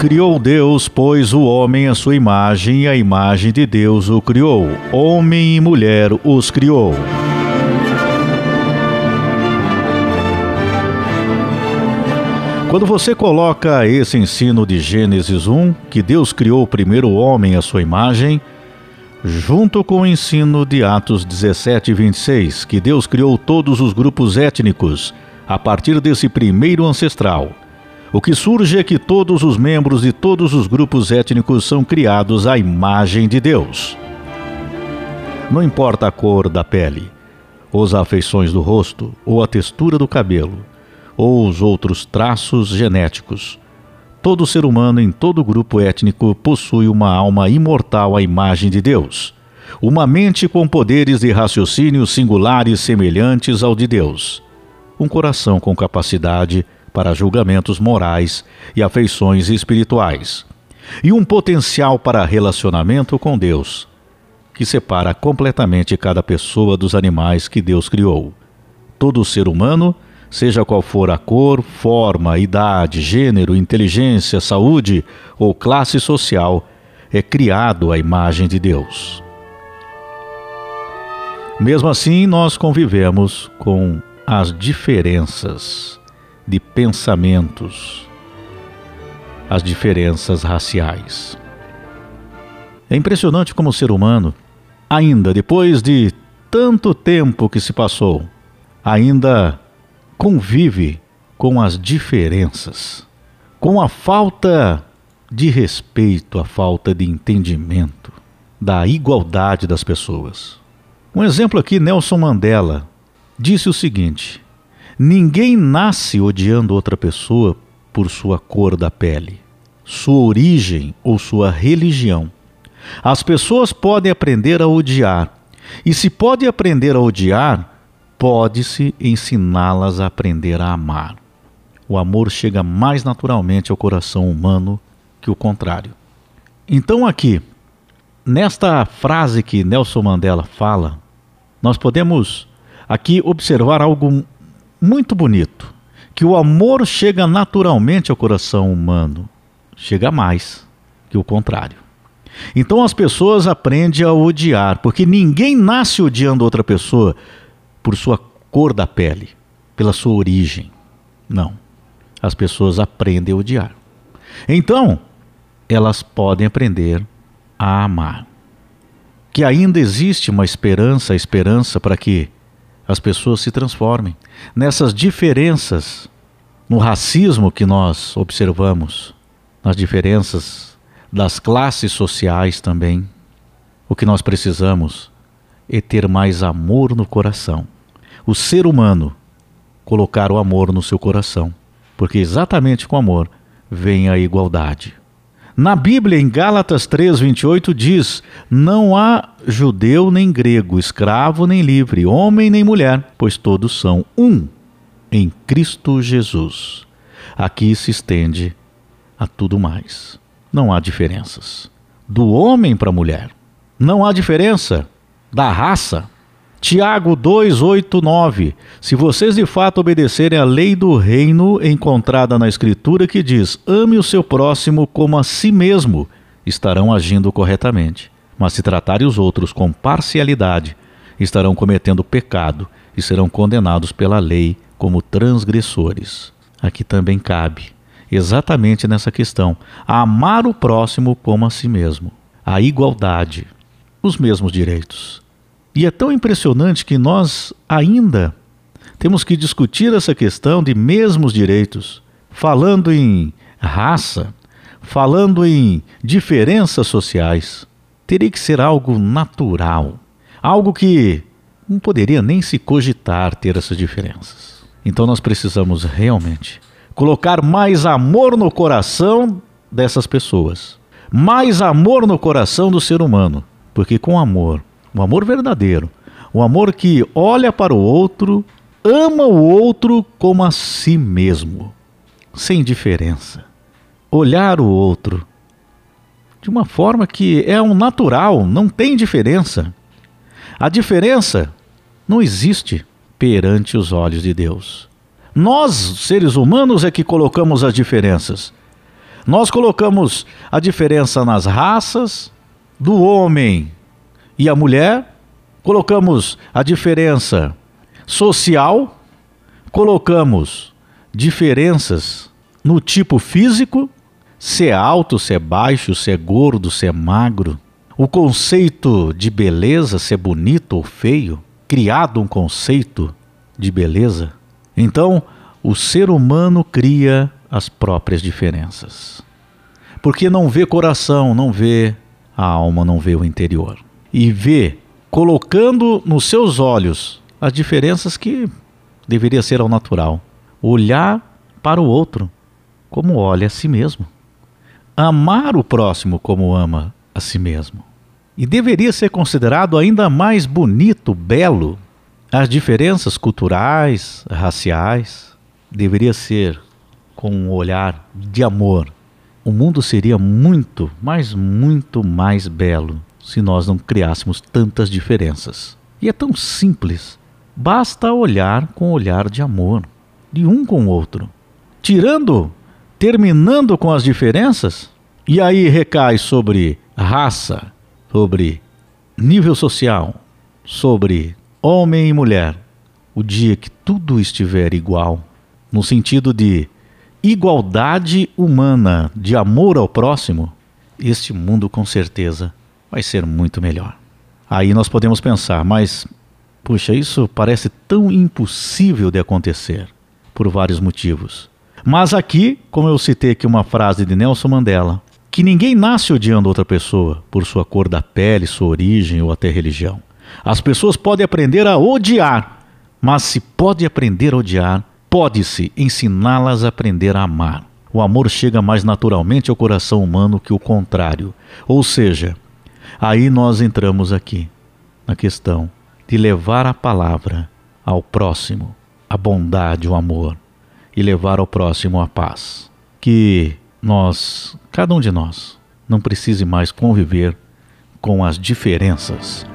Criou Deus, pois, o homem à sua imagem, e a imagem de Deus o criou. Homem e mulher os criou. Quando você coloca esse ensino de Gênesis 1, que Deus criou primeiro o homem à sua imagem, junto com o ensino de Atos 17 e 26, que Deus criou todos os grupos étnicos a partir desse primeiro ancestral, o que surge é que todos os membros de todos os grupos étnicos são criados à imagem de Deus. Não importa a cor da pele, ou as afeições do rosto, ou a textura do cabelo ou os outros traços genéticos. Todo ser humano em todo grupo étnico possui uma alma imortal à imagem de Deus, uma mente com poderes de raciocínio singulares semelhantes ao de Deus, um coração com capacidade para julgamentos morais e afeições espirituais, e um potencial para relacionamento com Deus, que separa completamente cada pessoa dos animais que Deus criou. Todo ser humano seja qual for a cor, forma, idade, gênero, inteligência, saúde ou classe social, é criado à imagem de Deus. Mesmo assim, nós convivemos com as diferenças de pensamentos, as diferenças raciais. É impressionante como o ser humano, ainda depois de tanto tempo que se passou, ainda convive com as diferenças, com a falta de respeito, a falta de entendimento da igualdade das pessoas. Um exemplo aqui, Nelson Mandela disse o seguinte: Ninguém nasce odiando outra pessoa por sua cor da pele, sua origem ou sua religião. As pessoas podem aprender a odiar, e se pode aprender a odiar, pode-se ensiná-las a aprender a amar. O amor chega mais naturalmente ao coração humano que o contrário. Então, aqui, nesta frase que Nelson Mandela fala, nós podemos aqui observar algo muito bonito: que o amor chega naturalmente ao coração humano, chega mais que o contrário. Então as pessoas aprendem a odiar, porque ninguém nasce odiando outra pessoa por sua cor da pele, pela sua origem. Não. As pessoas aprendem a odiar. Então, elas podem aprender a amar. Que ainda existe uma esperança, a esperança para que as pessoas se transformem. Nessas diferenças, no racismo que nós observamos, nas diferenças das classes sociais também, o que nós precisamos é ter mais amor no coração. O ser humano colocar o amor no seu coração, porque exatamente com amor vem a igualdade. Na Bíblia, em Gálatas 3:28 diz: Não há judeu nem grego, escravo nem livre, homem nem mulher, pois todos são um em Cristo Jesus. Aqui se estende a tudo mais. Não há diferenças. Do homem para a mulher. Não há diferença da raça. Tiago 2:8-9. Se vocês de fato obedecerem à lei do reino encontrada na Escritura que diz: ame o seu próximo como a si mesmo, estarão agindo corretamente. Mas se tratarem os outros com parcialidade, estarão cometendo pecado e serão condenados pela lei como transgressores. Aqui também cabe, exatamente nessa questão, amar o próximo como a si mesmo, a igualdade, os mesmos direitos. E é tão impressionante que nós ainda temos que discutir essa questão de mesmos direitos, falando em raça, falando em diferenças sociais. Teria que ser algo natural, algo que não poderia nem se cogitar ter essas diferenças. Então nós precisamos realmente colocar mais amor no coração dessas pessoas, mais amor no coração do ser humano, porque com amor um amor verdadeiro, um amor que olha para o outro, ama o outro como a si mesmo, sem diferença. Olhar o outro de uma forma que é um natural, não tem diferença. A diferença não existe perante os olhos de Deus. Nós, seres humanos, é que colocamos as diferenças. Nós colocamos a diferença nas raças do homem e a mulher, colocamos a diferença social, colocamos diferenças no tipo físico, se é alto, se é baixo, se é gordo, se é magro. O conceito de beleza, se é bonito ou feio, criado um conceito de beleza. Então, o ser humano cria as próprias diferenças. Porque não vê coração, não vê a alma, não vê o interior. E vê, colocando nos seus olhos as diferenças que deveria ser ao natural. Olhar para o outro como olha a si mesmo. Amar o próximo como ama a si mesmo. E deveria ser considerado ainda mais bonito, belo, as diferenças culturais, raciais. Deveria ser com um olhar de amor, o mundo seria muito, mas muito mais belo se nós não criássemos tantas diferenças. E é tão simples. Basta olhar com olhar de amor, de um com o outro. Tirando, terminando com as diferenças, e aí recai sobre raça, sobre nível social, sobre homem e mulher. O dia que tudo estiver igual, no sentido de igualdade humana, de amor ao próximo, este mundo com certeza vai ser muito melhor. Aí nós podemos pensar, mas puxa, isso parece tão impossível de acontecer por vários motivos. Mas aqui, como eu citei aqui uma frase de Nelson Mandela, que ninguém nasce odiando outra pessoa por sua cor da pele, sua origem ou até religião. As pessoas podem aprender a odiar, mas se pode aprender a odiar, Pode-se ensiná-las a aprender a amar. O amor chega mais naturalmente ao coração humano que o contrário. Ou seja, aí nós entramos aqui na questão de levar a palavra ao próximo, a bondade, o amor, e levar ao próximo a paz. Que nós, cada um de nós, não precise mais conviver com as diferenças